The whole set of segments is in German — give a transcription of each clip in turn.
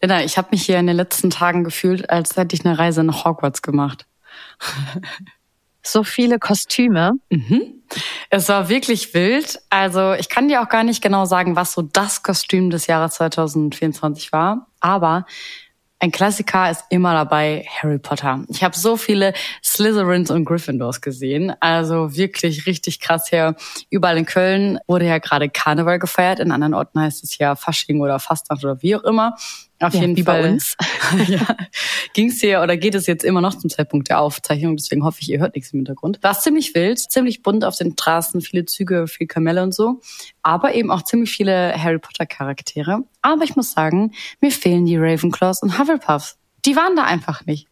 Linda, ich habe mich hier in den letzten Tagen gefühlt, als hätte ich eine Reise nach Hogwarts gemacht. so viele Kostüme. Mhm. Es war wirklich wild. Also ich kann dir auch gar nicht genau sagen, was so das Kostüm des Jahres 2024 war. Aber ein Klassiker ist immer dabei Harry Potter. Ich habe so viele Slytherins und Gryffindors gesehen. Also wirklich richtig krass hier. Überall in Köln wurde ja gerade Karneval gefeiert. In anderen Orten heißt es ja Fasching oder Fastnacht oder wie auch immer. Auf ja, jeden wie Fall. bei uns. ja, ging es hier oder geht es jetzt immer noch zum Zeitpunkt der Aufzeichnung. Deswegen hoffe ich, ihr hört nichts im Hintergrund. War ziemlich wild, ziemlich bunt auf den Straßen, viele Züge, viel Kamelle und so. Aber eben auch ziemlich viele Harry Potter Charaktere. Aber ich muss sagen, mir fehlen die Ravenclaws und Hufflepuffs. Die waren da einfach nicht.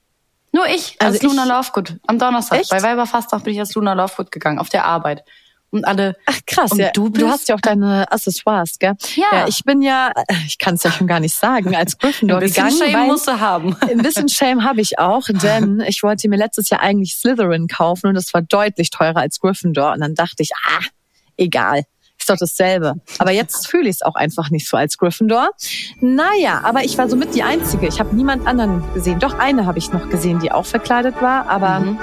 Nur ich als also Luna Lovegood am Donnerstag. Echt? Bei Weiberfastnacht bin ich als Luna Lovegood gegangen, auf der Arbeit und alle. Ach krass, und ja. Du, du hast ja auch deine Accessoires, gell? Ja. ja ich bin ja, ich kann es ja schon gar nicht sagen, als Gryffindor ein gegangen. Shame musst du haben. Ein bisschen Shame habe ich auch, denn ich wollte mir letztes Jahr eigentlich Slytherin kaufen und es war deutlich teurer als Gryffindor und dann dachte ich, ah, egal. Ist doch dasselbe. Aber jetzt fühle ich es auch einfach nicht so als Gryffindor. Naja, aber ich war somit die Einzige. Ich habe niemand anderen gesehen. Doch eine habe ich noch gesehen, die auch verkleidet war, aber mhm.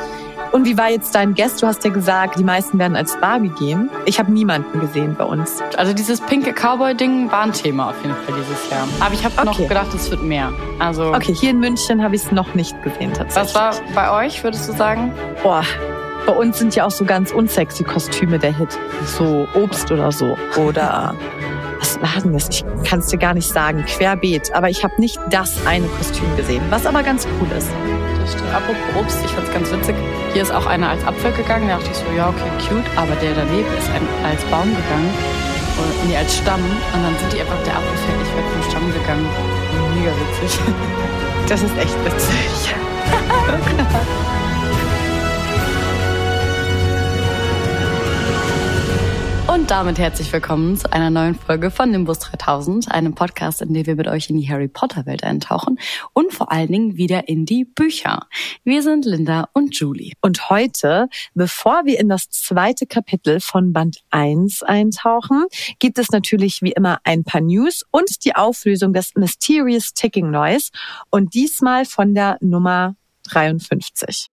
Und wie war jetzt dein Guest? Du hast ja gesagt, die meisten werden als Barbie gehen. Ich habe niemanden gesehen bei uns. Also dieses pinke Cowboy-Ding war ein Thema auf jeden Fall dieses Jahr. Aber ich habe okay. noch gedacht, es wird mehr. Also okay, hier in München habe ich es noch nicht gesehen tatsächlich. Was war bei euch, würdest du sagen? Boah, bei uns sind ja auch so ganz unsexy Kostüme der Hit. So Obst oder so. Oder was war denn das? Ich kann es dir gar nicht sagen. Querbeet. Aber ich habe nicht das eine Kostüm gesehen, was aber ganz cool ist. Das stimmt. Apropos Obst, ich fand's ganz witzig. Hier ist auch einer als Apfel gegangen. Da dachte ich so, ja, okay, cute. Aber der daneben ist ein, als Baum gegangen. Oder, nee, als Stamm. Und dann sind die einfach, der Apfel fertig weg vom Stamm gegangen. Mega witzig. Das ist echt witzig. Und damit herzlich willkommen zu einer neuen Folge von Nimbus 3000, einem Podcast, in dem wir mit euch in die Harry Potter Welt eintauchen und vor allen Dingen wieder in die Bücher. Wir sind Linda und Julie. Und heute, bevor wir in das zweite Kapitel von Band 1 eintauchen, gibt es natürlich wie immer ein paar News und die Auflösung des Mysterious Ticking Noise und diesmal von der Nummer 53.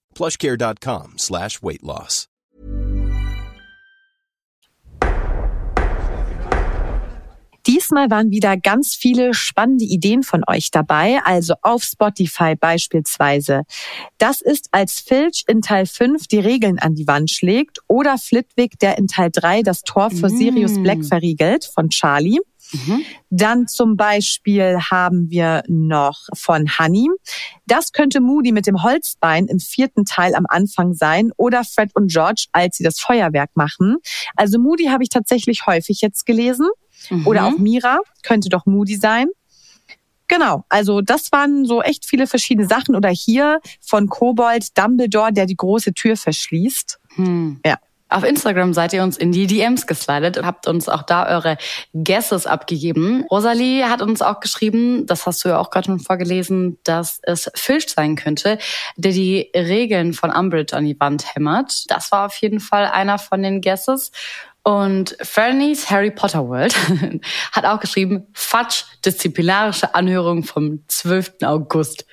plushcare.com slash weight loss. Diesmal waren wieder ganz viele spannende Ideen von euch dabei, also auf Spotify beispielsweise. Das ist als Filch in Teil 5 die Regeln an die Wand schlägt oder Flitwick, der in Teil 3 das Tor für Sirius Black mm. verriegelt von Charlie. Mhm. Dann zum Beispiel haben wir noch von Honey. Das könnte Moody mit dem Holzbein im vierten Teil am Anfang sein oder Fred und George, als sie das Feuerwerk machen. Also Moody habe ich tatsächlich häufig jetzt gelesen. Mhm. Oder auch Mira könnte doch Moody sein. Genau, also das waren so echt viele verschiedene Sachen. Oder hier von Kobold Dumbledore, der die große Tür verschließt. Hm. Ja. Auf Instagram seid ihr uns in die DMs geslidet und habt uns auch da eure Guesses abgegeben. Rosalie hat uns auch geschrieben, das hast du ja auch gerade schon vorgelesen, dass es Filch sein könnte, der die Regeln von Umbridge an die Wand hämmert. Das war auf jeden Fall einer von den Guesses. Und Fernie's Harry Potter World hat auch geschrieben, Fatsch, disziplinarische Anhörung vom 12. August.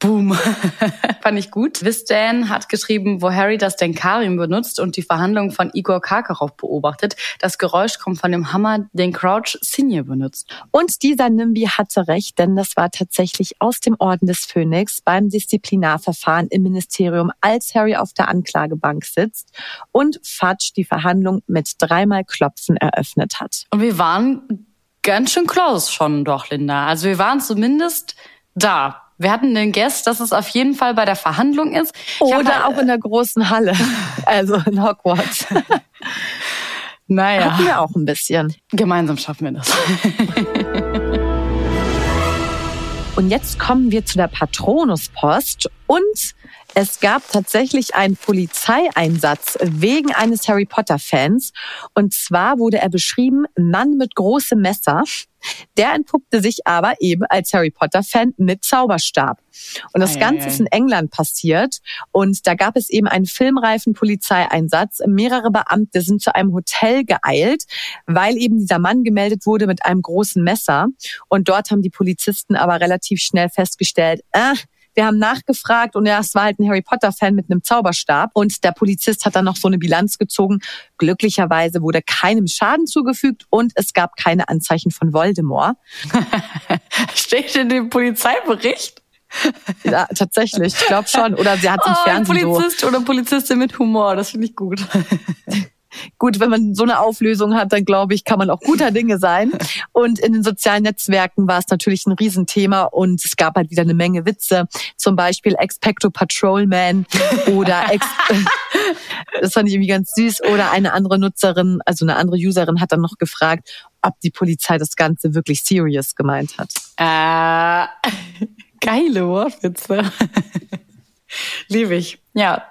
Boom. Fand ich gut. Wisdan hat geschrieben, wo Harry das Denkarium benutzt und die Verhandlungen von Igor Karkaroff beobachtet. Das Geräusch kommt von dem Hammer, den Crouch Senior benutzt. Und dieser Nimby hatte recht, denn das war tatsächlich aus dem Orden des Phönix beim Disziplinarverfahren im Ministerium, als Harry auf der Anklagebank sitzt und Fudge die Verhandlung mit dreimal Klopfen eröffnet hat. Und wir waren ganz schön close schon doch, Linda. Also wir waren zumindest da. Wir hatten den Guest, dass es auf jeden Fall bei der Verhandlung ist. Oder halt, auch in der großen Halle, also in Hogwarts. naja. Hatten wir auch ein bisschen. Gemeinsam schaffen wir das. Und jetzt kommen wir zu der Patronuspost und es gab tatsächlich einen Polizeieinsatz wegen eines Harry Potter Fans. Und zwar wurde er beschrieben, Mann mit großem Messer. Der entpuppte sich aber eben als Harry Potter Fan mit Zauberstab. Und das Ganze ist in England passiert. Und da gab es eben einen filmreifen Polizeieinsatz. Mehrere Beamte sind zu einem Hotel geeilt, weil eben dieser Mann gemeldet wurde mit einem großen Messer. Und dort haben die Polizisten aber relativ schnell festgestellt, äh, wir haben nachgefragt und ja, es war halt ein Harry Potter Fan mit einem Zauberstab und der Polizist hat dann noch so eine Bilanz gezogen. Glücklicherweise wurde keinem Schaden zugefügt und es gab keine Anzeichen von Voldemort. Steht in dem Polizeibericht? Ja, tatsächlich. Ich glaube schon. Oder sie hat im oh, Fernsehen Polizist so. oder Polizistin mit Humor. Das finde ich gut. Gut, wenn man so eine Auflösung hat, dann glaube ich, kann man auch guter Dinge sein. Und in den sozialen Netzwerken war es natürlich ein Riesenthema und es gab halt wieder eine Menge Witze. Zum Beispiel Expecto Patrolman oder Ex das fand ich irgendwie ganz süß. Oder eine andere Nutzerin, also eine andere Userin hat dann noch gefragt, ob die Polizei das Ganze wirklich serious gemeint hat. Äh, geile Wortwitze. Liebe ich. Ja.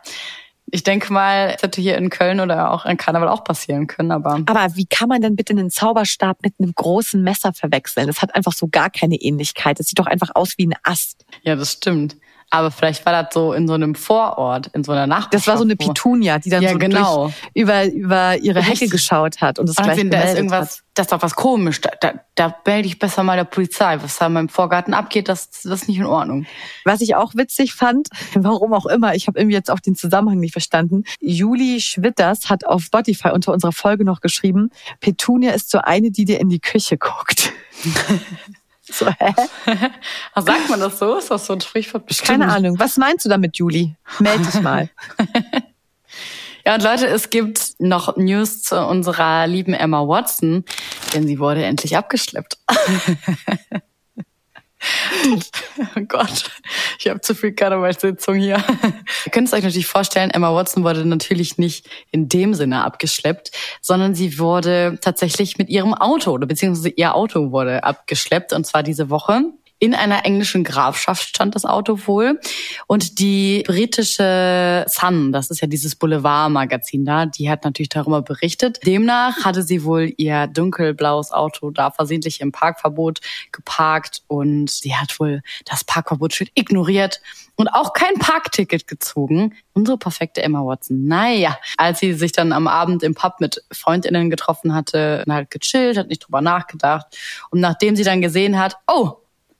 Ich denke mal, es hätte hier in Köln oder auch in Karneval auch passieren können, aber. Aber wie kann man denn bitte einen Zauberstab mit einem großen Messer verwechseln? Das hat einfach so gar keine Ähnlichkeit. Das sieht doch einfach aus wie ein Ast. Ja, das stimmt. Aber vielleicht war das so in so einem Vorort, in so einer Nachbarschaft. Das war so eine Pitunia, die dann ja, so genau. über, über ihre Hecke geschaut hat und das gleich da ist irgendwas, hat. das ist doch was komisch. Da, da, da melde ich besser mal der Polizei. Was da in meinem Vorgarten abgeht, das, das ist nicht in Ordnung. Was ich auch witzig fand, warum auch immer, ich habe irgendwie jetzt auch den Zusammenhang nicht verstanden. Juli Schwitters hat auf Spotify unter unserer Folge noch geschrieben, Petunia ist so eine, die dir in die Küche guckt. So, hä? Sagt man das so? Ist das so ein Sprichwort? Bestimmt. Keine Ahnung. Was meinst du damit, Juli? Meld dich mal. ja, und Leute, es gibt noch News zu unserer lieben Emma Watson, denn sie wurde endlich abgeschleppt. oh Gott, ich habe zu viel Karnevalssitzung hier. Ihr könnt es euch natürlich vorstellen, Emma Watson wurde natürlich nicht in dem Sinne abgeschleppt, sondern sie wurde tatsächlich mit ihrem Auto oder beziehungsweise ihr Auto wurde abgeschleppt und zwar diese Woche. In einer englischen Grafschaft stand das Auto wohl. Und die britische Sun, das ist ja dieses Boulevard-Magazin da, die hat natürlich darüber berichtet. Demnach hatte sie wohl ihr dunkelblaues Auto da versehentlich im Parkverbot geparkt und sie hat wohl das Parkverbotsschild ignoriert und auch kein Parkticket gezogen. Unsere perfekte Emma Watson. Naja, als sie sich dann am Abend im Pub mit Freundinnen getroffen hatte, halt gechillt, hat nicht drüber nachgedacht. Und nachdem sie dann gesehen hat, oh,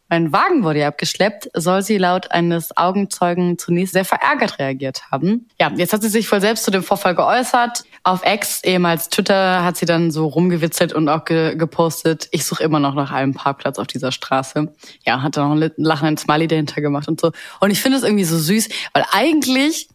mein Wagen wurde ja abgeschleppt, soll sie laut eines Augenzeugen zunächst sehr verärgert reagiert haben. Ja, jetzt hat sie sich voll selbst zu dem Vorfall geäußert. Auf X, ehemals Twitter, hat sie dann so rumgewitzelt und auch ge gepostet, ich suche immer noch nach einem Parkplatz auf dieser Straße. Ja, hat dann noch einen lachenden Smiley dahinter gemacht und so. Und ich finde es irgendwie so süß, weil eigentlich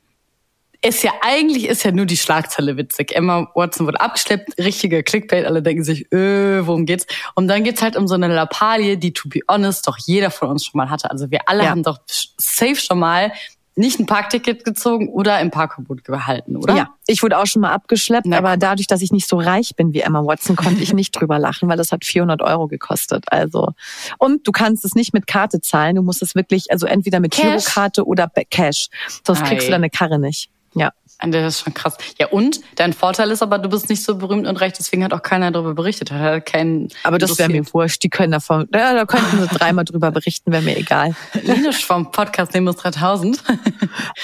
ist ja eigentlich ist ja nur die Schlagzeile witzig. Emma Watson wurde abgeschleppt, richtige Clickbait, alle denken sich, äh, worum geht's? Und dann geht's halt um so eine Lappalie, die to be honest doch jeder von uns schon mal hatte. Also wir alle ja. haben doch safe schon mal nicht ein Parkticket gezogen oder im Parkverbot gehalten, oder? Ja, ich wurde auch schon mal abgeschleppt, Na, aber dadurch, dass ich nicht so reich bin wie Emma Watson, konnte ich nicht drüber lachen, weil das hat 400 Euro gekostet. Also und du kannst es nicht mit Karte zahlen, du musst es wirklich, also entweder mit Girokarte oder Cash, sonst Ei. kriegst du deine Karre nicht. Ja. Das ist schon krass. Ja, und dein Vorteil ist aber, du bist nicht so berühmt und reich, deswegen hat auch keiner darüber berichtet. Hat keinen aber das wäre mir wurscht. Die können davon, ja, da könnten sie dreimal drüber berichten, wäre mir egal. Linisch vom Podcast Nemos 3000.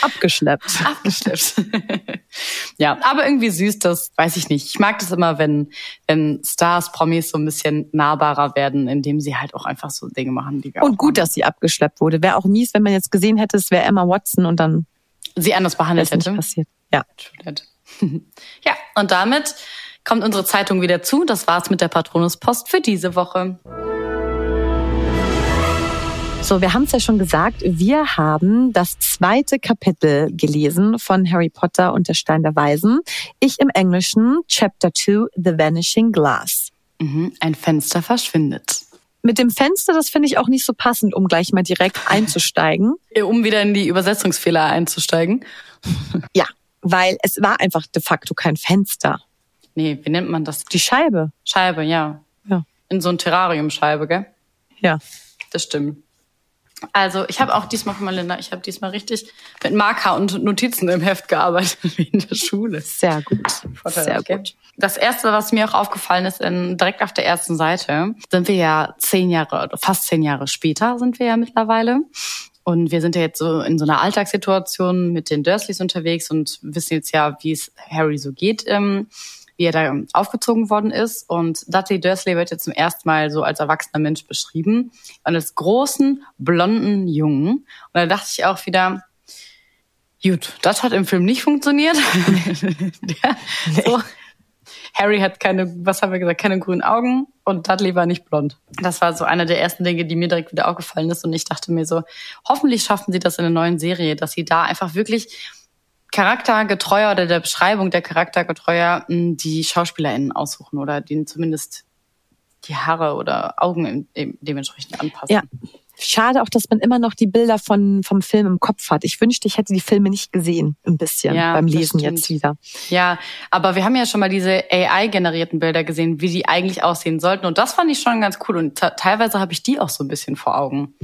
Abgeschleppt. Abgeschleppt. ja, aber irgendwie süß, das weiß ich nicht. Ich mag das immer, wenn, wenn Stars, Promis so ein bisschen nahbarer werden, indem sie halt auch einfach so Dinge machen, die wir Und gut, machen. dass sie abgeschleppt wurde. Wäre auch mies, wenn man jetzt gesehen hätte, es wäre Emma Watson und dann sie anders behandelt hätte. passiert. Ja. Ja, und damit kommt unsere Zeitung wieder zu. Das war's mit der Patronuspost für diese Woche. So, wir haben es ja schon gesagt, wir haben das zweite Kapitel gelesen von Harry Potter und der Stein der Weisen. Ich im Englischen Chapter 2 The Vanishing Glass. Mhm, ein Fenster verschwindet. Mit dem Fenster, das finde ich auch nicht so passend, um gleich mal direkt einzusteigen. Um wieder in die Übersetzungsfehler einzusteigen. Ja, weil es war einfach de facto kein Fenster. Nee, wie nennt man das? Die Scheibe. Scheibe, ja. Ja. In so ein Terrarium-Scheibe, gell? Ja. Das stimmt. Also ich habe auch diesmal von Melinda, ich habe diesmal richtig mit Marker und Notizen im Heft gearbeitet, wie in der Schule. Sehr gut. Sehr Vorteilhaft, gell? gut. Das erste, was mir auch aufgefallen ist, in, direkt auf der ersten Seite, sind wir ja zehn Jahre, oder fast zehn Jahre später sind wir ja mittlerweile. Und wir sind ja jetzt so in so einer Alltagssituation mit den Dursleys unterwegs und wissen jetzt ja, wie es Harry so geht, ähm, wie er da aufgezogen worden ist. Und Dudley Dursley wird jetzt zum ersten Mal so als erwachsener Mensch beschrieben und als großen, blonden Jungen. Und da dachte ich auch wieder, gut, das hat im Film nicht funktioniert. Der, so, Harry hat keine, was haben wir gesagt, keine grünen Augen und Dudley war nicht blond. Das war so einer der ersten Dinge, die mir direkt wieder aufgefallen ist und ich dachte mir so, hoffentlich schaffen sie das in der neuen Serie, dass sie da einfach wirklich charaktergetreuer oder der Beschreibung der charaktergetreuer mh, die SchauspielerInnen aussuchen oder denen zumindest die Haare oder Augen dementsprechend anpassen. Ja. Schade auch, dass man immer noch die Bilder von, vom Film im Kopf hat. Ich wünschte, ich hätte die Filme nicht gesehen, ein bisschen, Ja, beim Lesen stimmt. jetzt wieder. Ja, aber wir haben ja schon mal diese AI-generierten Bilder gesehen, wie die eigentlich aussehen sollten. Und das fand ich schon ganz cool. Und te- teilweise habe ich die auch so ein bisschen vor Augen.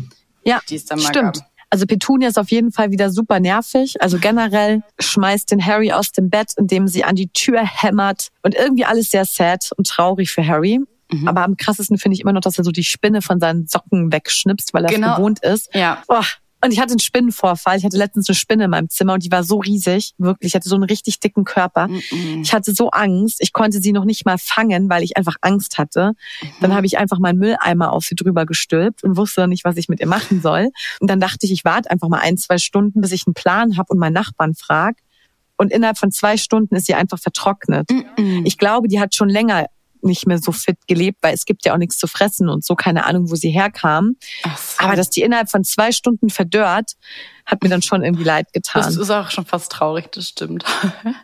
Ja, Die es dann mal stimmt. gab. Also Petunia ist auf jeden Fall wieder super nervig. Also generell schmeißt den Harry aus dem Bett, indem sie an die Tür hämmert. Und irgendwie alles sehr sad und traurig für Harry. Mhm. Aber am krassesten finde ich immer noch, dass er so die Spinne von seinen Socken wegschnipst, weil er es Genau. gewohnt ist. Ja. Oh, und ich hatte einen Spinnenvorfall. Ich hatte letztens eine Spinne in meinem Zimmer und die war so riesig. Wirklich, ich hatte so einen richtig dicken Körper. Mhm. Ich hatte so Angst. Ich konnte sie noch nicht mal fangen, weil ich einfach Angst hatte. Dann habe ich einfach meinen Mülleimer auf sie drüber gestülpt und wusste nicht, was ich mit ihr machen soll. Und dann dachte ich, ich warte einfach mal ein, zwei Stunden, bis ich einen Plan habe und meinen Nachbarn frag. Und innerhalb von zwei Stunden ist sie einfach vertrocknet. Ich glaube, die hat schon länger nicht mehr so fit gelebt, weil es gibt ja auch nichts zu fressen und so, keine Ahnung, wo sie herkam. So. Aber dass die innerhalb von zwei Stunden verdörrt, hat mir dann schon irgendwie leid Das getan. ist auch schon fast traurig, das stimmt.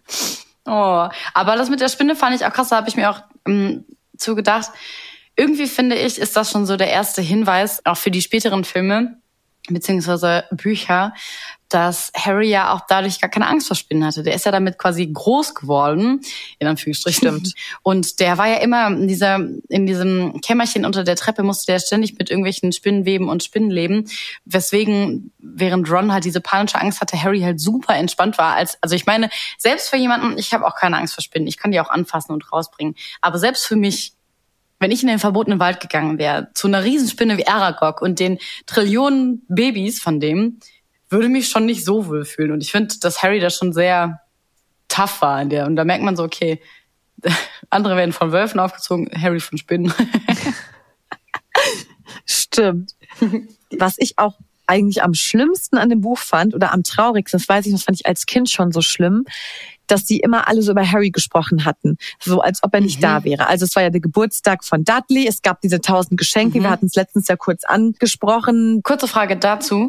oh, aber das mit der Spinne fand ich auch krass, da habe ich mir auch ähm, zugedacht. Irgendwie finde ich, ist das schon so der erste Hinweis, auch für die späteren Filme beziehungsweise Bücher, dass Harry ja auch dadurch gar keine Angst vor Spinnen hatte. Der ist ja damit quasi groß geworden, in Anführungsstrichen. Und der war ja immer in dieser, in diesem Kämmerchen unter der Treppe musste der ständig mit irgendwelchen Spinnen weben und Spinnen leben. Weswegen, während Ron halt diese panische Angst hatte, Harry halt super entspannt war. Als, also ich meine, selbst für jemanden, ich habe auch keine Angst vor Spinnen. Ich kann die auch anfassen und rausbringen. Aber selbst für mich, wenn ich in den verbotenen Wald gegangen wäre, zu einer Riesenspinne wie Aragog und den Trillionen Babys von dem, würde mich schon nicht so wohl fühlen. Und ich finde, dass Harry da schon sehr tough war in der. Und da merkt man so, okay, andere werden von Wölfen aufgezogen, Harry von Spinnen. Stimmt. Was ich auch eigentlich am schlimmsten an dem Buch fand oder am traurigsten, das weiß ich, das fand ich als Kind schon so schlimm, dass die immer alle so über Harry gesprochen hatten, so als ob er nicht da wäre. Also es war ja der Geburtstag von Dudley, es gab diese tausend Geschenke, wir hatten es letztens ja kurz angesprochen. Kurze Frage dazu.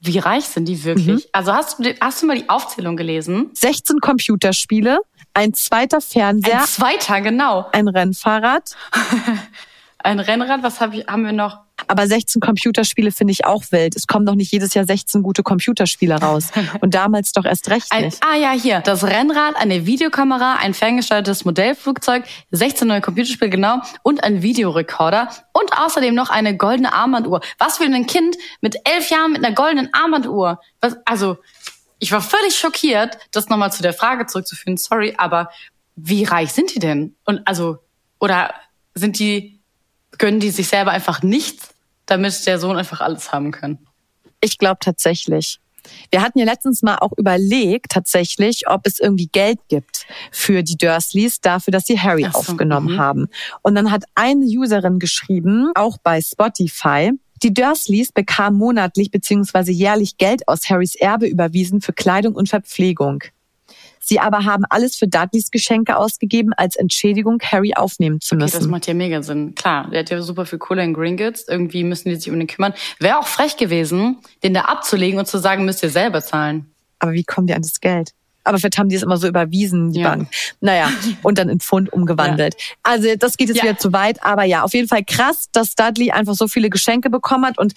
Wie reich sind die wirklich? Also hast du, hast du mal die Aufzählung gelesen? 16 Computerspiele, ein zweiter Fernseher, Ein zweiter, genau. ein Rennfahrrad. Ein Rennrad, was hab ich, haben wir noch? Aber 16 Computerspiele finde ich auch wild. Es kommen doch nicht jedes Jahr 16 gute Computerspiele raus. Und damals doch erst recht Ein, nicht. ah ja, hier. Das Rennrad, eine Videokamera, ein ferngesteuertes Modellflugzeug, 16 neue Computerspiele, genau, und ein Videorekorder und außerdem noch eine goldene Armbanduhr. Was für ein Kind mit elf Jahren mit einer goldenen Armbanduhr? Was, also, ich war völlig schockiert, das nochmal zu der Frage zurückzuführen, sorry, aber wie reich sind die denn? Und also, oder sind die, gönnen die sich selber einfach nichts, damit der Sohn einfach alles haben kann? Ich glaube tatsächlich. Wir hatten ja letztens mal auch überlegt, tatsächlich, ob es irgendwie Geld gibt für die Dursleys dafür, dass sie Harry so, aufgenommen mhm. haben. Und dann hat eine Userin geschrieben, auch bei Spotify, die Dursleys bekamen monatlich bzw. jährlich Geld aus Harrys Erbe überwiesen für Kleidung und Verpflegung. Sie aber haben alles für Dudleys Geschenke ausgegeben, als Entschädigung, Harry aufnehmen zu Okay, das müssen. macht ja mega Sinn. Klar, der hat ja super viel Kohle in Gringotts. Irgendwie müssen die sich um den kümmern. Wäre auch frech gewesen, den da abzulegen und zu sagen, müsst ihr selber zahlen. Aber wie kommen die an das Geld? Aber vielleicht haben die es immer so überwiesen, die Ja. Bank. Naja, und dann in Pfund umgewandelt. Also das geht jetzt Ja. wieder zu weit. Aber ja, auf jeden Fall krass, dass Dudley einfach so viele Geschenke bekommen hat. Und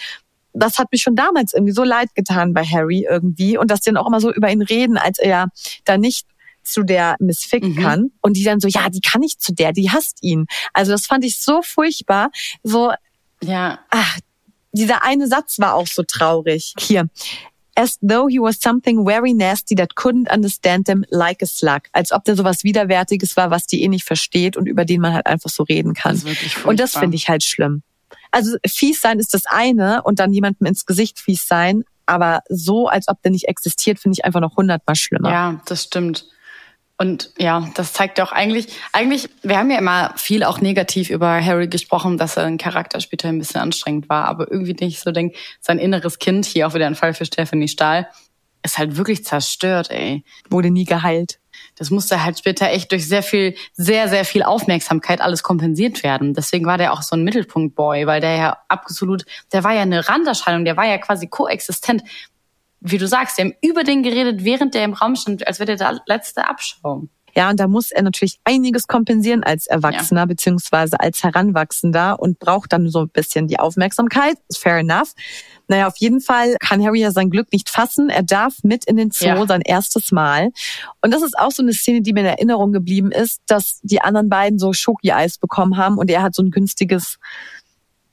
das hat mich schon damals irgendwie so leid getan bei Harry irgendwie. Und dass die dann auch immer so über ihn reden, als er da nicht zu der Miss Fick Mhm. kann. Und die dann so, ja, die kann nicht zu der, die hasst ihn. Also das fand ich so furchtbar. So, Ja, ach, dieser eine Satz war auch so traurig. Hier. As though he was something very nasty that couldn't understand them like a slug. Als ob der sowas Widerwärtiges war, was die eh nicht versteht und über den man halt einfach so reden kann. Das und das finde ich halt schlimm. Also fies sein ist das eine und dann jemandem ins Gesicht fies sein, aber so, als ob der nicht existiert, finde ich einfach noch hundertmal schlimmer. ja, das stimmt. Und ja, das zeigt ja auch eigentlich, eigentlich, wir haben ja immer viel auch negativ über Harry gesprochen, dass er ein Charakter später ein bisschen anstrengend war, aber irgendwie nicht so denke, sein inneres Kind, hier auch wieder ein Fall für Stephanie Stahl, ist halt wirklich zerstört, ey. Wurde nie geheilt. Das musste halt später echt durch sehr viel, sehr, sehr viel Aufmerksamkeit alles kompensiert werden. Deswegen war der auch so ein Mittelpunkt-Boy, weil der ja absolut, der war ja eine Randerscheinung, der war ja quasi koexistent. Wie du sagst, die haben über den geredet, während der im Raum stand, als wäre der der letzte Abschaum. Ja, und da muss er natürlich einiges kompensieren als Erwachsener beziehungsweise als Heranwachsender und braucht dann so ein bisschen die Aufmerksamkeit. Fair enough. Naja, auf jeden Fall kann Harry ja sein Glück nicht fassen. Er darf mit in den Zoo Ja. sein erstes Mal. Und das ist auch so eine Szene, die mir in Erinnerung geblieben ist, dass die anderen beiden so Schoki-Eis bekommen haben und er hat so ein günstiges,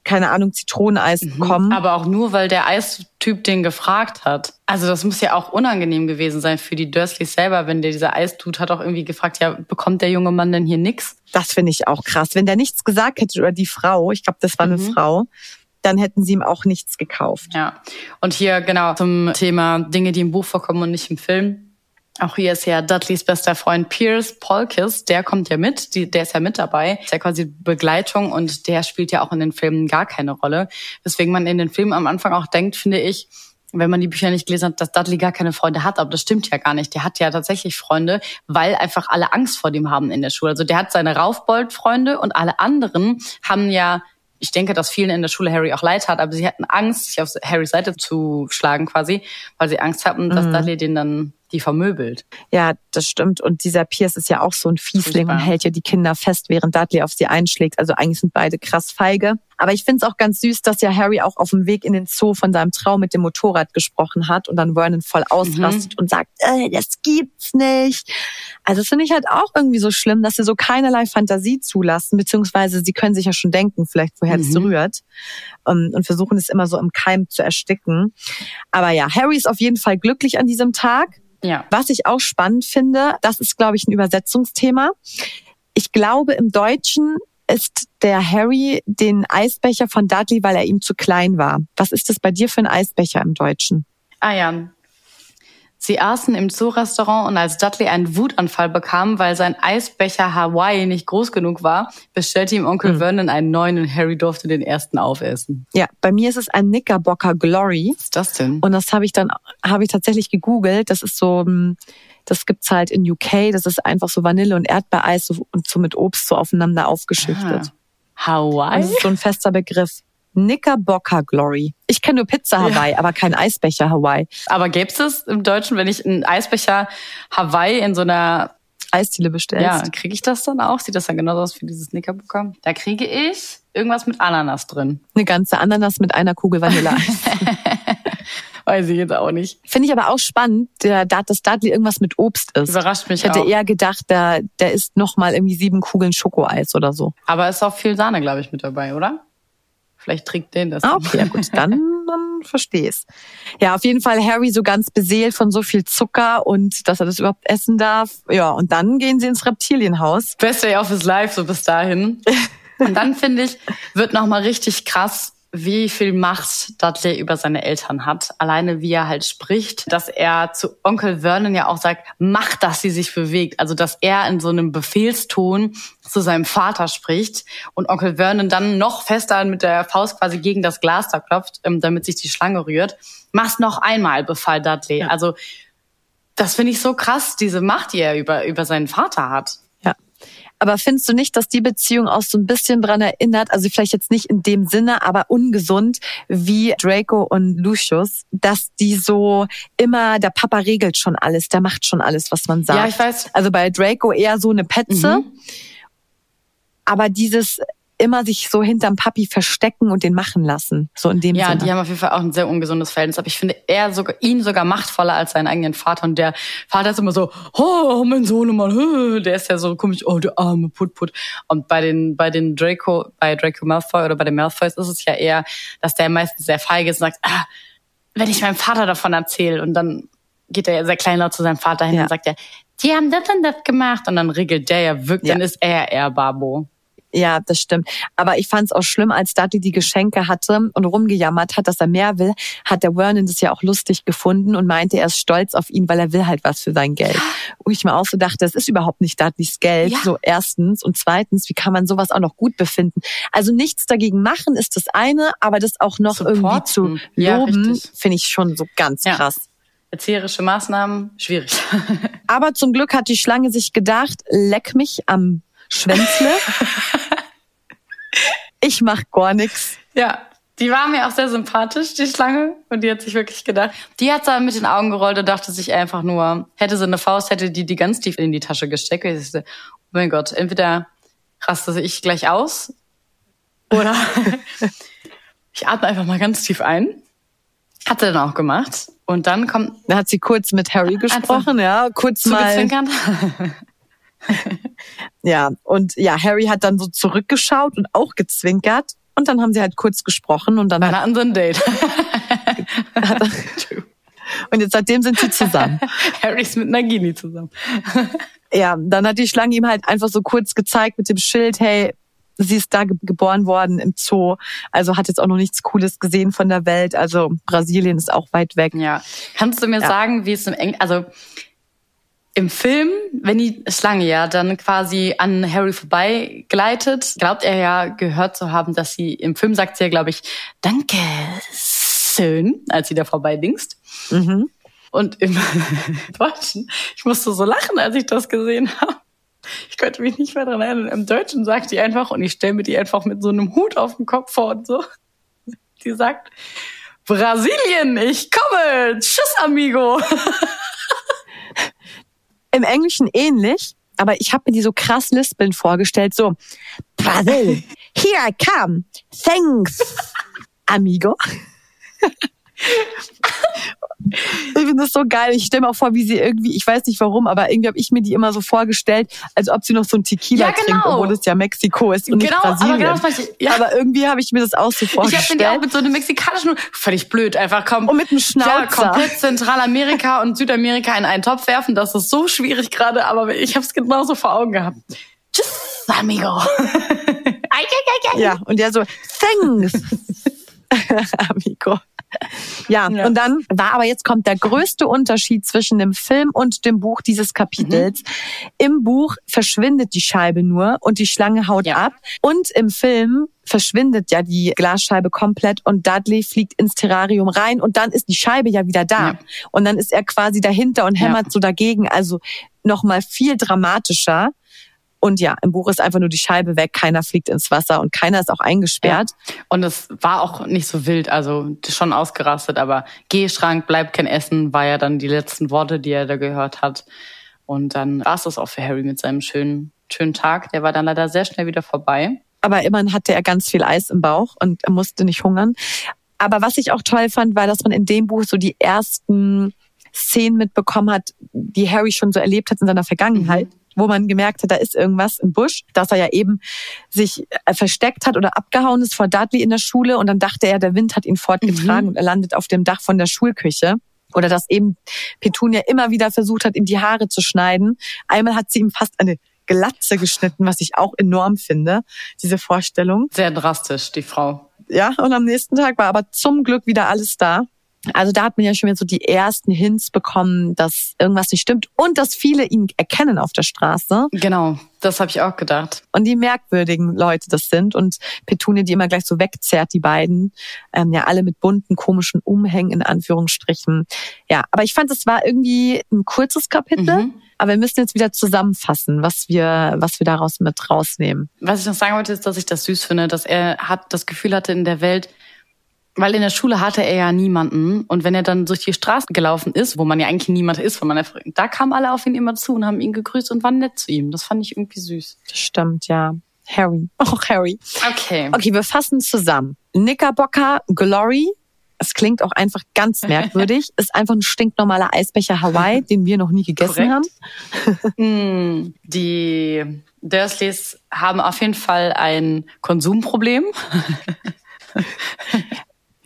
keine Ahnung, Zitroneneis bekommen. Mhm. Aber auch nur, weil der Eistyp den gefragt hat. Also das muss ja auch unangenehm gewesen sein für die Dursleys selber, wenn der dieser Eistut hat auch irgendwie gefragt, ja, bekommt der junge Mann denn hier nix? Das finde ich auch krass. Wenn der nichts gesagt hätte über die Frau, ich glaube, das war eine Frau, dann hätten sie ihm auch nichts gekauft. Ja. Und hier genau zum Thema Dinge, die im Buch vorkommen und nicht im Film. Auch hier ist ja Dudleys bester Freund Pierce Polkis, der kommt ja mit, die, der ist ja mit dabei, ist ja quasi Begleitung und der spielt ja auch in den Filmen gar keine Rolle. Weswegen man in den Filmen am Anfang auch denkt, finde ich, wenn man die Bücher nicht gelesen hat, dass Dudley gar keine Freunde hat, aber das stimmt ja gar nicht. Der hat ja tatsächlich Freunde, weil einfach alle Angst vor dem haben in der Schule. Also der hat seine Raufbold-Freunde und alle anderen haben ja ich denke, dass vielen in der Schule Harry auch leid hat, aber sie hatten Angst, sich auf Harrys Seite zu schlagen quasi, weil sie Angst hatten, dass Dudley den dann die vermöbelt. Ja, das stimmt. Und dieser Pierce ist ja auch so ein Fiesling Furchtbar. und hält ja die Kinder fest, während Dudley auf sie einschlägt. Also eigentlich sind beide krass feige. Aber ich finde es auch ganz süß, dass ja Harry auch auf dem Weg in den Zoo von seinem Traum mit dem Motorrad gesprochen hat und dann Vernon voll ausrastet und sagt, äh, das gibt's nicht. Also das finde ich halt auch irgendwie so schlimm, dass sie so keinerlei Fantasie zulassen, beziehungsweise sie können sich ja schon denken, vielleicht woher das rührt ähm, und versuchen es immer so im Keim zu ersticken. Aber ja, Harry ist auf jeden Fall glücklich an diesem Tag. Ja. Was ich auch spannend finde, das ist, glaube ich, ein Übersetzungsthema. Ich glaube, im Deutschen ist der Harry den Eisbecher von Dudley, weil er ihm zu klein war. Was ist das bei dir für ein Eisbecher im Deutschen? Ah ja. Sie aßen im Zoo-Restaurant und als Dudley einen Wutanfall bekam, weil sein Eisbecher Hawaii nicht groß genug war, bestellte ihm Onkel Vernon einen neuen und Harry durfte den ersten aufessen. Ja, bei mir ist es ein Knickerbocker Glory. Was ist das denn? Und das habe ich dann, habe ich tatsächlich gegoogelt. Das ist so, hm, das gibt's halt in UK. Das ist einfach so Vanille- und Erdbeereis und so mit Obst so aufeinander aufgeschichtet. Ah. Hawaii? Also es ist so ein fester Begriff. Knickerbocker Glory. Ich kenne nur Pizza Hawaii, aber kein Eisbecher Hawaii. Aber gäbe es im Deutschen, wenn ich einen Eisbecher Hawaii in so einer Eisdiele bestellst? Ja, kriege ich das dann auch? Sieht das dann genauso aus wie dieses Knickerbocker? Da kriege ich irgendwas mit Ananas drin. Eine ganze Ananas mit einer Kugel Vanilleeis. Weiß ich jetzt auch nicht. Finde ich aber auch spannend, der, dass Dudley irgendwas mit Obst ist. Überrascht mich Ich hätte auch. eher gedacht, der, der isst noch mal irgendwie sieben Kugeln Schokoeis oder so. Aber ist auch viel Sahne, glaube ich, mit dabei, oder? Vielleicht trägt den das. Ah, okay, ja gut, dann, dann verstehe ich's. Ja, auf jeden Fall Harry so ganz beseelt von so viel Zucker und dass er das überhaupt essen darf. Ja, und dann gehen sie ins Reptilienhaus. Best Day of his life, so bis dahin. Und dann, finde ich, wird nochmal richtig krass, wie viel Macht Dudley über seine Eltern hat. Alleine wie er halt spricht, dass er zu Onkel Vernon ja auch sagt, mach, dass sie sich bewegt. Also, dass er in so einem Befehlston zu seinem Vater spricht und Onkel Vernon dann noch fester mit der Faust quasi gegen das Glas da klopft, ähm, damit sich die Schlange rührt. Mach's noch einmal, befahl Dudley. Also, das finde ich so krass, diese Macht, die er über, über seinen Vater hat. Aber findest du nicht, dass die Beziehung auch so ein bisschen dran erinnert, also vielleicht jetzt nicht in dem Sinne, aber ungesund wie Draco und Lucius, dass die so immer, der Papa regelt schon alles, der macht schon alles, was man sagt. Ja, ich weiß. Also bei Draco eher so eine Petze, Mhm. aber dieses immer sich so hinterm Papi verstecken und den machen lassen, so in dem Ja, Sinne. die haben auf jeden Fall auch ein sehr ungesundes Verhältnis. Aber ich finde er sogar, ihn sogar machtvoller als seinen eigenen Vater. Und der Vater ist immer so, oh, mein Sohnemann, der ist ja so komisch, oh, der arme Put-Put. Und bei den, bei den Draco, bei Draco Malfoy oder bei den Malfoys ist es ja eher, dass der meistens sehr feige ist und sagt, ah, wenn ich meinem Vater davon erzähle und dann geht er ja sehr kleinlaut zu seinem Vater hin Ja. und sagt ja, die haben das und das gemacht und dann regelt der ja wirklich, Ja. dann ist er eher Babo. Ja, das stimmt. Aber ich fand es auch schlimm, als Dudley die Geschenke hatte und rumgejammert hat, dass er mehr will, hat der Vernon das ja auch lustig gefunden und meinte, er ist stolz auf ihn, weil er will halt was für sein Geld. Und ich mir auch so dachte, das ist überhaupt nicht Dudleys Geld. Ja. So erstens. Und zweitens, wie kann man sowas auch noch gut befinden? Also nichts dagegen machen ist das eine, aber das auch noch irgendwie zu Supporten. Ja, loben, richtig. finde ich schon so ganz Ja. krass. Erzieherische Maßnahmen, schwierig. Aber zum Glück hat die Schlange sich gedacht, leck mich am Schwänzle. ich mach gar nix. Ja, die war mir auch sehr sympathisch, die Schlange. Und die hat sich wirklich gedacht. Die hat da mit den Augen gerollt und dachte sich einfach nur, hätte sie eine Faust, hätte die die ganz tief in die Tasche gesteckt. Und ich dachte, oh mein Gott, entweder raste ich gleich aus oder ich atme einfach mal ganz tief ein. Hat sie dann auch gemacht. Und dann kommt Da hat sie kurz mit Harry gesprochen, ja, kurz mal. Ja, und ja, Harry hat dann so zurückgeschaut und auch gezwinkert. Und dann haben sie halt kurz gesprochen und dann Dann hat, hatten sie ein Date. und jetzt seitdem sind sie zusammen. Harry ist mit Nagini zusammen. Ja, dann hat die Schlange ihm halt einfach so kurz gezeigt mit dem Schild, hey, sie ist da ge geboren worden im Zoo. Also hat jetzt auch noch nichts Cooles gesehen von der Welt. Also Brasilien ist auch weit weg. Ja. Kannst du mir Ja. sagen, wie es im Eng also im Film, wenn die Schlange ja dann quasi an Harry vorbeigleitet, glaubt er ja gehört zu haben, dass sie im Film sagt sie ja, glaube ich, danke, schön, als sie da vorbeidingst. Mhm. Und im Deutschen, ich musste so lachen, als ich das gesehen habe. Ich könnte mich nicht mehr dran erinnern. Im Deutschen sagt die einfach, und ich stelle mir die einfach mit so einem Hut auf dem Kopf vor und so. Die sagt, Brasilien, ich komme, tschüss, amigo. Im Englischen ähnlich, aber ich habe mir die so krass lispelnd vorgestellt, so Brasil, here I come, thanks, amigo. Ich finde das so geil. Ich stelle mir auch vor, wie sie irgendwie, ich weiß nicht warum, aber irgendwie habe ich mir die immer so vorgestellt, als ob sie noch so ein Tequila Ja, genau. trinkt, obwohl es ja Mexiko ist und Genau, nicht aber Brasilien. genau das meinte ich. Ja. Aber irgendwie habe ich mir das auch so Ich habe mir die auch vorgestellt. mit so einem mexikanischen, völlig blöd, einfach komm. Und mit einem Ja, Schnauzer. komplett Zentralamerika und Südamerika in einen Topf werfen, das ist so schwierig gerade, aber ich habe es genauso vor Augen gehabt. Tschüss, amigo. Ja, und der so, thanks, amigo. Ja, Ja. und dann war aber jetzt kommt der größte Unterschied zwischen dem Film und dem Buch dieses Kapitels. Im Buch verschwindet die Scheibe nur und die Schlange haut Ja. ab. Und im Film verschwindet ja die Glasscheibe komplett und Dudley fliegt ins Terrarium rein und dann ist die Scheibe ja wieder da. Ja. Und dann ist er quasi dahinter und hämmert so dagegen. Also nochmal viel dramatischer. Und ja, im Buch ist einfach nur die Scheibe weg, keiner fliegt ins Wasser und keiner ist auch eingesperrt. Ja. Und es war auch nicht so wild, also schon ausgerastet, aber Gehschrank, bleibt kein Essen, war ja dann die letzten Worte, die er da gehört hat. Und dann war es das auch für Harry mit seinem schönen, schönen Tag. Der war dann leider sehr schnell wieder vorbei. Aber immerhin hatte er ganz viel Eis im Bauch und er musste nicht hungern. Aber was ich auch toll fand, war, dass man in dem Buch so die ersten Szenen mitbekommen hat, die Harry schon so erlebt hat in seiner Vergangenheit. Mhm wo man gemerkt hat, da ist irgendwas im Busch, dass er ja eben sich äh, versteckt hat oder abgehauen ist vor Dudley in der Schule und dann dachte er, der Wind hat ihn fortgetragen mhm. und er landet auf dem Dach von der Schulküche. Oder dass eben Petunia immer wieder versucht hat, ihm die Haare zu schneiden. Einmal hat sie ihm fast eine Glatze geschnitten, was ich auch enorm finde, diese Vorstellung. Sehr drastisch, die Frau. Ja, und am nächsten Tag war aber zum Glück wieder alles da. Also da hat man ja schon wieder so die ersten Hints bekommen, dass irgendwas nicht stimmt und dass viele ihn erkennen auf der Straße. Genau, das habe ich auch gedacht. Und die merkwürdigen Leute das sind und Petunia, die immer gleich so wegzerrt, die beiden, ähm, ja alle mit bunten, komischen Umhängen in Anführungsstrichen. Ja, aber ich fand, es war irgendwie ein kurzes Kapitel. Mhm. Aber wir müssen jetzt wieder zusammenfassen, was wir, was wir daraus mit rausnehmen. Was ich noch sagen wollte, ist, dass ich das süß finde, dass er hat das Gefühl hatte in der Welt, weil in der Schule hatte er ja niemanden. Und wenn er dann durch die Straße gelaufen ist, wo man ja eigentlich niemand ist, wo man einfach, da kamen alle auf ihn immer zu und haben ihn gegrüßt und waren nett zu ihm. Das fand ich irgendwie süß. Das stimmt, ja. Harry. Oh, Harry. Okay. Okay, wir fassen zusammen. Knickerbocker Glory. Es klingt auch einfach ganz merkwürdig. Ist einfach ein stinknormaler Eisbecher Hawaii, den wir noch nie gegessen Korrekt. haben. Hm, die Dursleys haben auf jeden Fall ein Konsumproblem.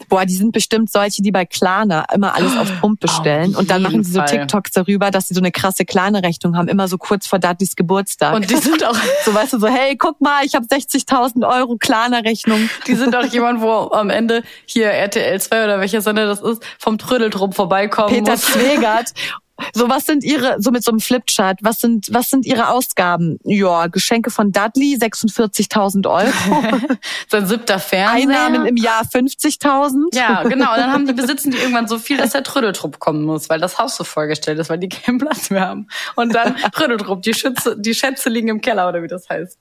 Boah, die sind bestimmt solche, die bei Klarna immer alles auf Pump bestellen. und dann machen sie so TikToks darüber, dass sie so eine krasse Klarna-Rechnung haben, immer so kurz vor Dudleys Geburtstag. Und die sind auch so, weißt du, so, hey, guck mal, ich habe 60.000 Euro Klarna-Rechnung. Die sind auch jemand, wo am Ende hier RTL 2 oder welcher Sender das ist, vom Trödeltrupp vorbeikommen Peter muss. Zwegert So, was sind Ihre, so mit so einem Flipchart, was sind, was sind Ihre Ausgaben? Ja, Geschenke von Dudley, 46.000 Euro. Sein siebter Fernseher. Einnahmen im Jahr 50.000. Ja, genau. Und dann haben die, besitzen die irgendwann so viel, dass der Trödeltrupp kommen muss, weil das Haus so vollgestellt ist, weil die keinen Platz mehr haben. Und dann Trödeltrupp, die Schütze, die Schätze liegen im Keller oder wie das heißt.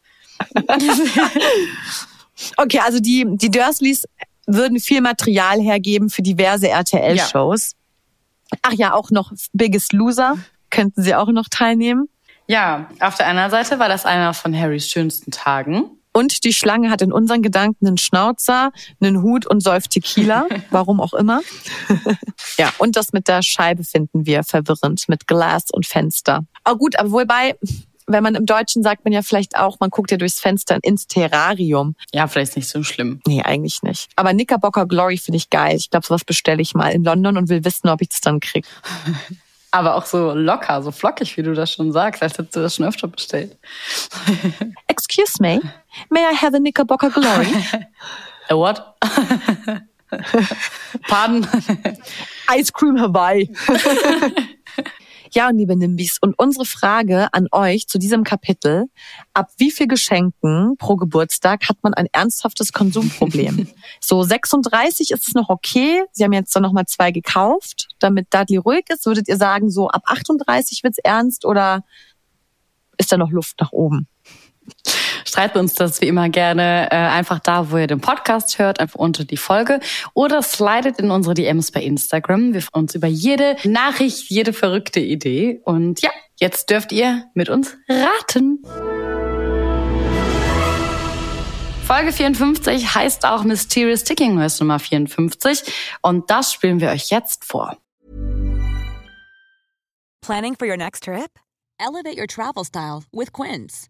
okay, also die, die Dursleys würden viel Material hergeben für diverse RTL-Shows. Ja. Ach ja, auch noch Biggest Loser könnten Sie auch noch teilnehmen. Ja, auf der anderen Seite war das einer von Harrys schönsten Tagen. Und die Schlange hat in unseren Gedanken einen Schnauzer, einen Hut und säuft Tequila, warum auch immer. ja, und das mit der Scheibe finden wir verwirrend, mit Glas und Fenster. Oh gut, aber wobei, wenn man im Deutschen sagt man ja vielleicht auch, man guckt ja durchs Fenster ins Terrarium. Ja, vielleicht nicht so schlimm. Nee, eigentlich nicht. Aber Knickerbocker Glory finde ich geil. Ich glaube, sowas bestelle ich mal in London und will wissen, ob ich das dann krieg. Aber auch so locker, so flockig, wie du das schon sagst, als hättest du das schon öfter bestellt. Excuse me, may I have a Knickerbocker Glory? a what? Pardon? Ice Cream Hawaii. Ja, liebe Nimbis, und unsere Frage an euch zu diesem Kapitel, ab wie viel Geschenken pro Geburtstag hat man ein ernsthaftes Konsumproblem? so 36 ist es noch okay. Sie haben jetzt dann nochmal zwei gekauft, damit Dudley ruhig ist. Würdet ihr sagen, so ab 38 wird's ernst oder ist da noch Luft nach oben? Schreibt uns das wie immer gerne äh, einfach da, wo ihr den Podcast hört, einfach unter die Folge oder slidet in unsere DMs bei Instagram. Wir freuen uns über jede Nachricht, jede verrückte Idee. Und ja, jetzt dürft ihr mit uns raten. Folge 54 heißt auch Mysterious Ticking Nurse Nummer 54 und das spielen wir euch jetzt vor. Planning for your next trip? Elevate your travel style with Quince.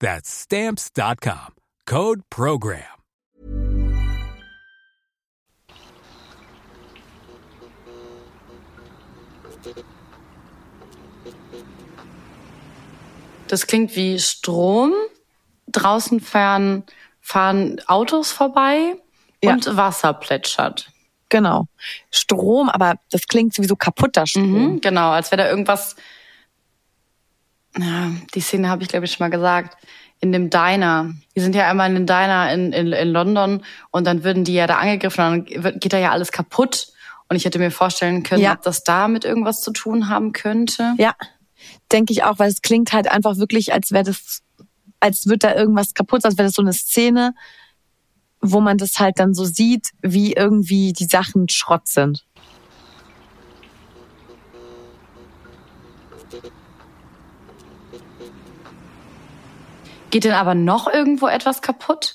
That's Stamps.com. Code PROGRAM. Das klingt wie Strom. Draußen fahren, fahren Autos vorbei Ja. und Wasser plätschert. Genau. Strom, aber das klingt sowieso kaputter Strom. Mhm, genau, als wäre da irgendwas. Ja, die Szene habe ich, glaube ich, schon mal gesagt. In dem Diner. Die sind ja einmal in dem Diner in, in, in London und dann würden die ja da angegriffen und dann wird- geht da ja alles kaputt. Und ich hätte mir vorstellen können, Ja. ob das damit irgendwas zu tun haben könnte. Ja, denke ich auch, weil es klingt halt einfach wirklich, als wäre das, als wird da irgendwas kaputt, als wäre das so eine Szene, wo man das halt dann so sieht, wie irgendwie die Sachen Schrott sind. Geht denn aber noch irgendwo etwas kaputt?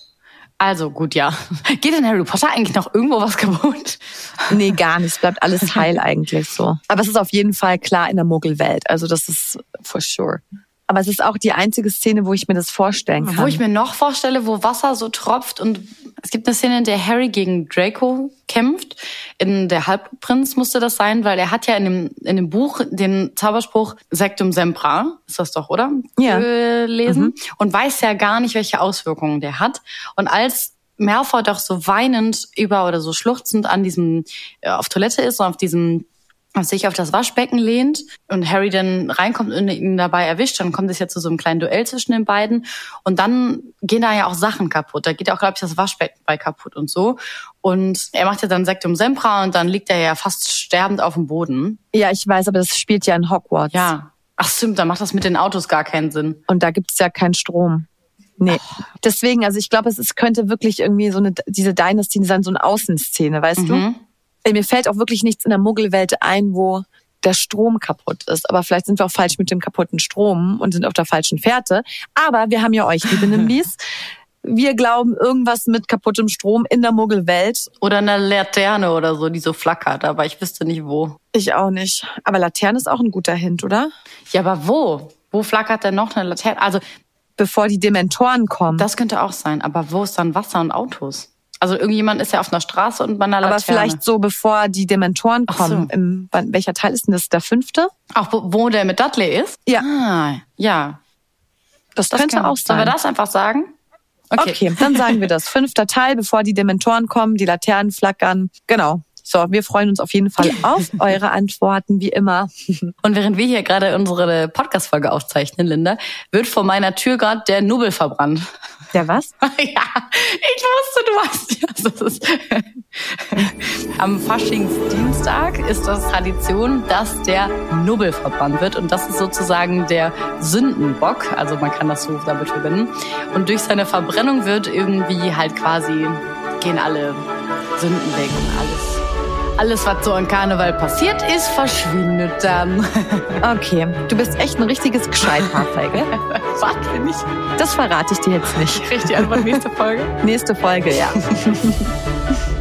Also gut, ja. Geht in Harry Potter eigentlich noch irgendwo was kaputt? Nee, gar nicht. Es bleibt alles heil eigentlich so. Aber es ist auf jeden Fall klar in der Muggelwelt. Also das ist for sure. Aber es ist auch die einzige Szene, wo ich mir das vorstellen kann. Wo ich mir noch vorstelle, wo Wasser so tropft und es gibt eine Szene, in der Harry gegen Draco kämpft. In der Halbprinz musste das sein, weil er hat ja in dem, in dem Buch den Zauberspruch Sectum Sempra, ist das doch, oder? Ja. Gelesen. Und weiß ja gar nicht, welche Auswirkungen der hat. Und als Malfoy doch so weinend über oder so schluchzend an diesem, äh, auf Toilette ist und auf diesem sich auf das Waschbecken lehnt und Harry dann reinkommt und ihn dabei erwischt, dann kommt es ja zu so einem kleinen Duell zwischen den beiden und dann gehen da ja auch Sachen kaputt. Da geht auch, glaube ich, das Waschbecken bei kaputt und so. Und er macht ja dann Sektum Sempra und dann liegt er ja fast sterbend auf dem Boden. ja, ich weiß, aber das spielt ja in Hogwarts. Ja. Ach stimmt, dann macht das mit den Autos gar keinen Sinn. Und da gibt's ja keinen Strom. Nee. Deswegen, also ich glaube, es, es könnte wirklich irgendwie so eine, diese Dynasty sein, so eine Außenszene, weißt du? Mir fällt auch wirklich nichts in der Muggelwelt ein, wo der Strom kaputt ist. Aber vielleicht sind wir auch falsch mit dem kaputten Strom und sind auf der falschen Fährte. Aber wir haben ja euch, liebe Nimbis. Wir glauben irgendwas mit kaputtem Strom in der Muggelwelt. Oder eine Laterne oder so, die so flackert, aber ich wüsste nicht wo. Ich auch nicht. Aber Laterne ist auch ein guter Hint, oder? Ja, aber wo? Wo flackert denn noch eine Laterne? Also, Bevor die Dementoren kommen. das könnte auch sein, aber wo ist dann Wasser und Autos? Also irgendjemand ist ja auf einer Straße und bei einer Laterne. Aber vielleicht so, bevor die Dementoren Ach so. kommen. Im, welcher Teil ist denn das? Der fünfte? Auch wo, der mit Dudley ist? Ja. Ah, ja. Das, Das könnte auch Sollen sein. wir das einfach sagen? Okay. dann sagen wir das. Fünfter Teil, bevor die Dementoren kommen, die Laternen flackern. Genau. So, wir freuen uns auf jeden Fall auf eure Antworten, wie immer. Und während wir hier gerade unsere Podcast-Folge aufzeichnen, Linda, wird vor meiner Tür gerade der Nubbel verbrannt. Der was? ja, ich wusste, du was das ist. Am Faschingsdienstag ist das Tradition, dass der Nubbel verbrannt wird. Und das ist sozusagen der Sündenbock. Also man kann das so damit verbinden. Und durch seine Verbrennung wird irgendwie halt quasi, gehen alle Sünden weg und alles. Alles, was so an Karneval passiert ist, verschwindet dann. Okay, du bist echt ein richtiges Gescheithafer, gell? was bin ich? Das verrate ich dir jetzt nicht. Krieg die Antwort nächste Folge? Nächste Folge, ja.